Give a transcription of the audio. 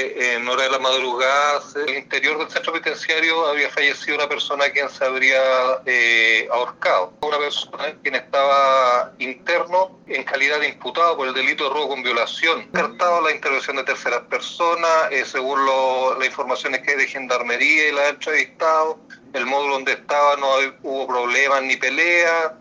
Eh, en hora de la madrugada, en el interior del centro penitenciario había fallecido una persona a quien se habría eh, ahorcado. Una persona quien estaba interno en calidad de imputado por el delito de robo con violación. Descartado la intervención de terceras personas, eh, según las informaciones que hay de gendarmería y la ha entrevistado, el módulo donde estaba no hubo problemas ni peleas